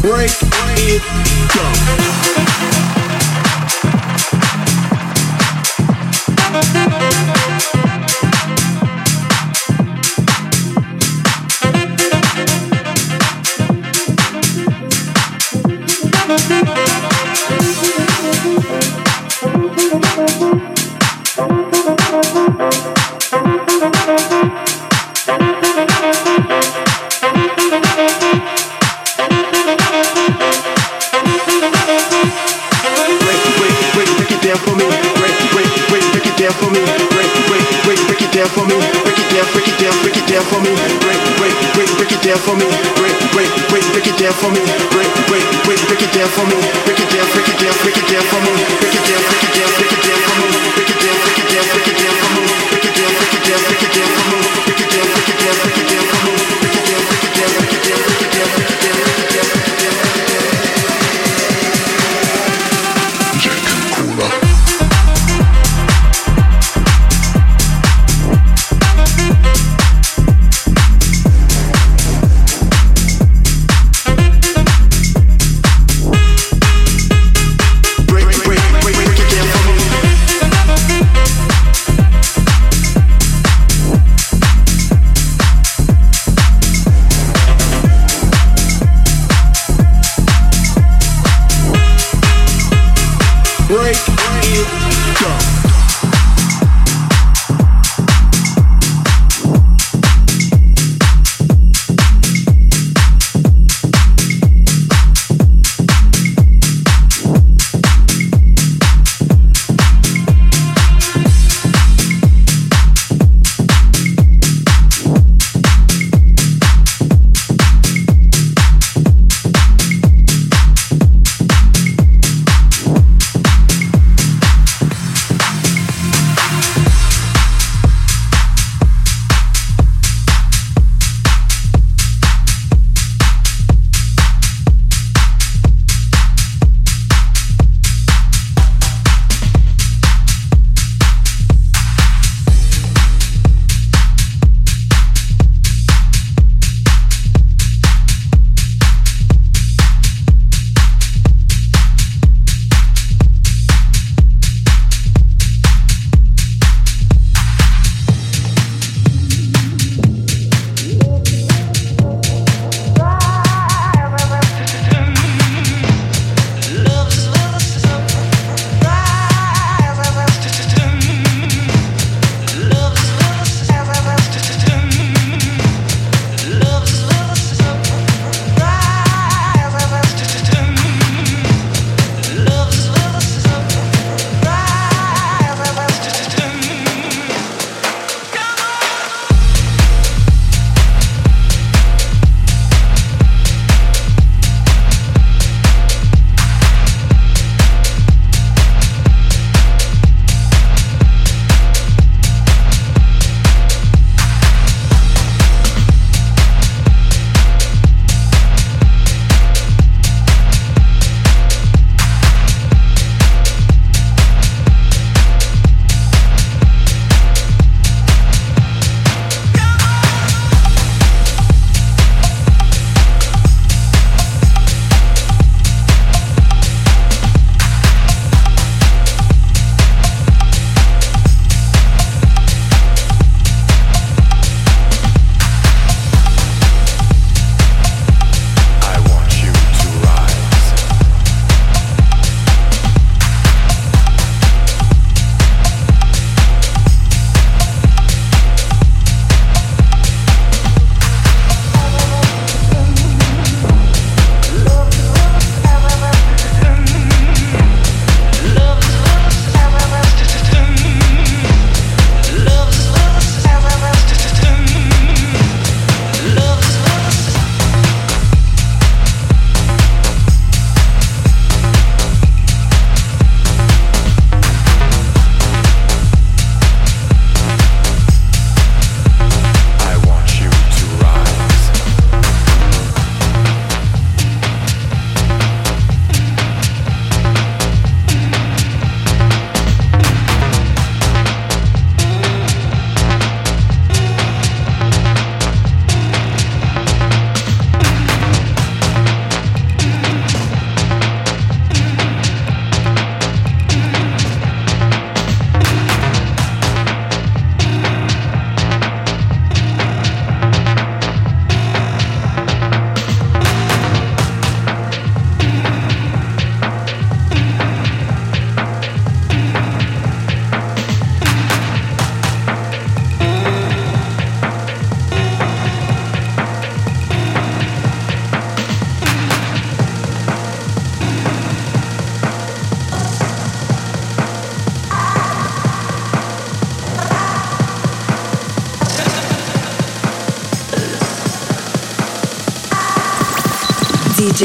break it down. for me. Break, break, break, break it down for me. Break, break, break, break it down for me. Break it down, break it down, break it down for me. Break it down, break it down, break it down for me. Break it down, break it down, break it down for me.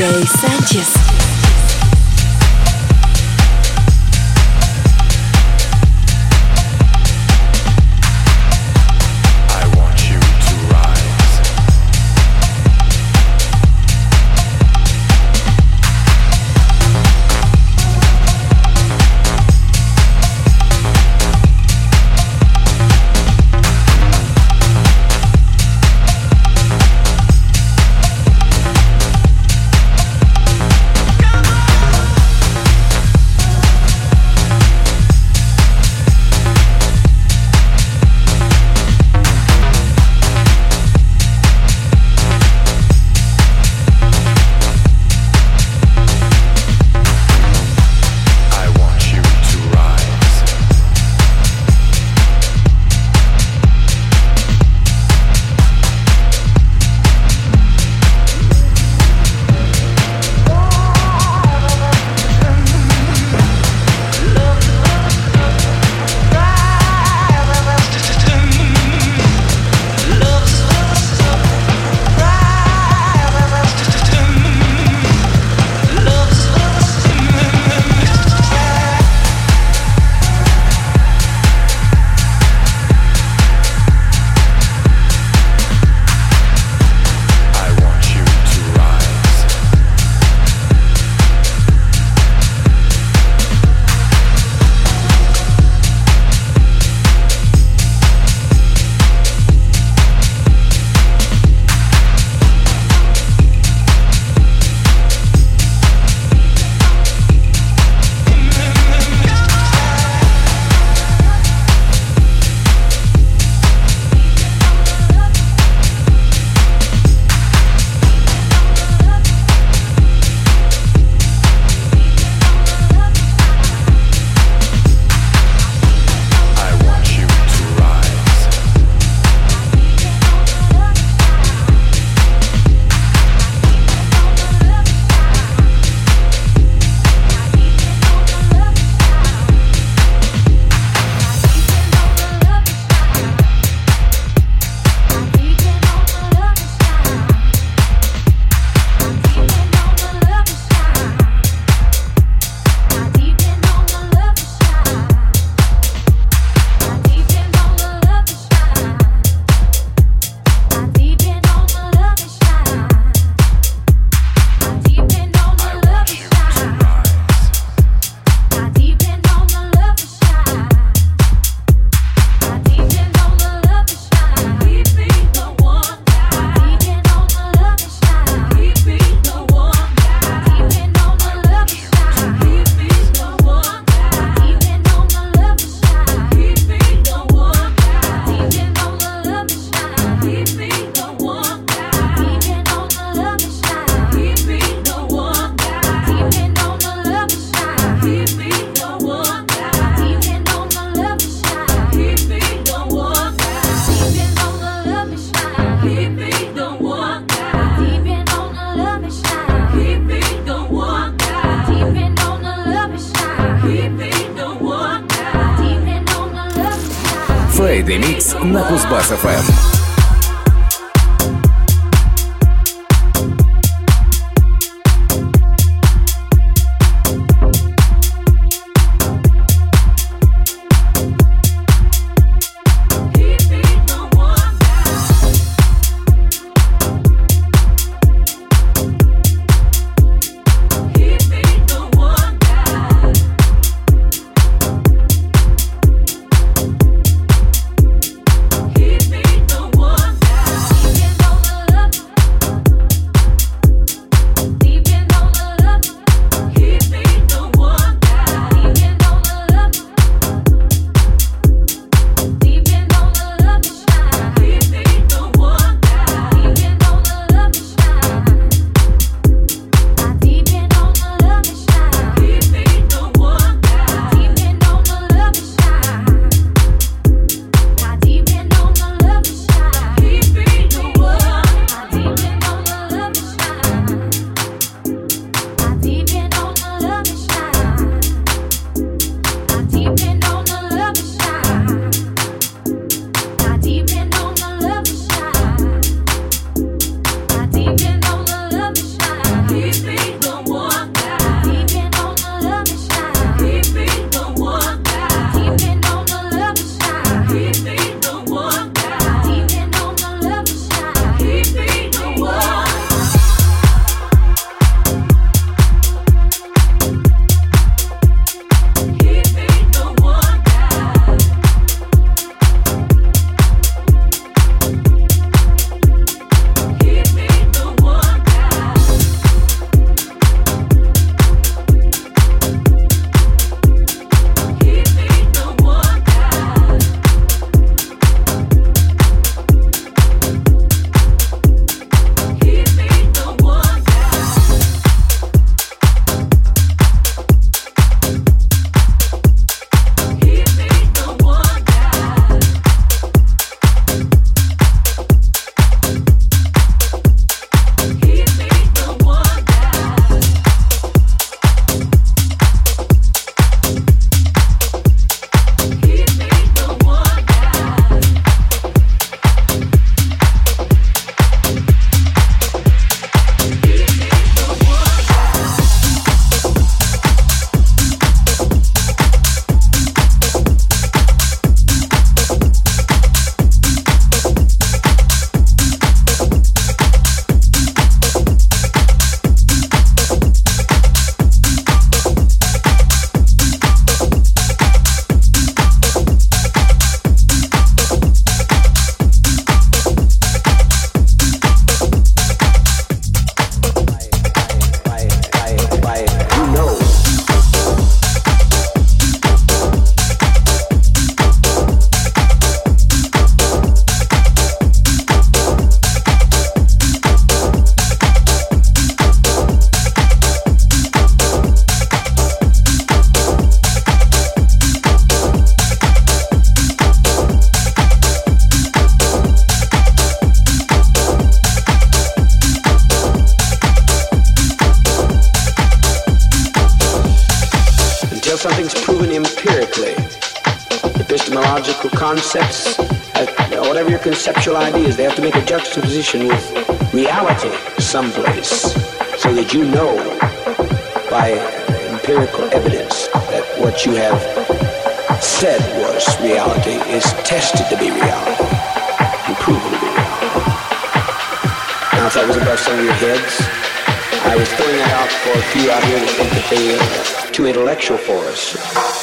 DJ juxtaposition with reality someplace so that you know by empirical evidence that what you have said was reality is tested to be reality and proven to be reality. Now, if that was above some of your heads, I was throwing that out for a few out here that think that they are too intellectual for us.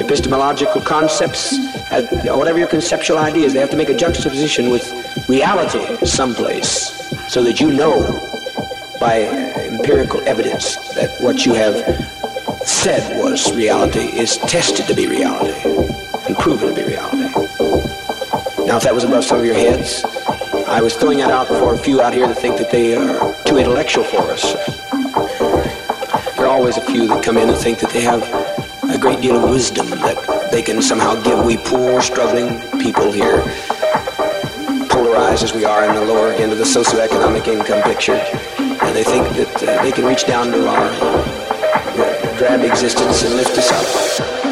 Epistemological concepts, whatever your conceptual ideas, they have to make a juxtaposition with reality someplace so that you know by empirical evidence that what you have said was reality is tested to be reality and proven to be reality. Now, if that was above some of your heads, I was throwing that out for a few out here that think that they are too intellectual for us. Always a few that come in and think that they have a great deal of wisdom that they can somehow give we poor, struggling people here, polarized as we are in the lower end of the socioeconomic income picture. And they think that uh, they can reach down to our uh, drab existence and lift us up.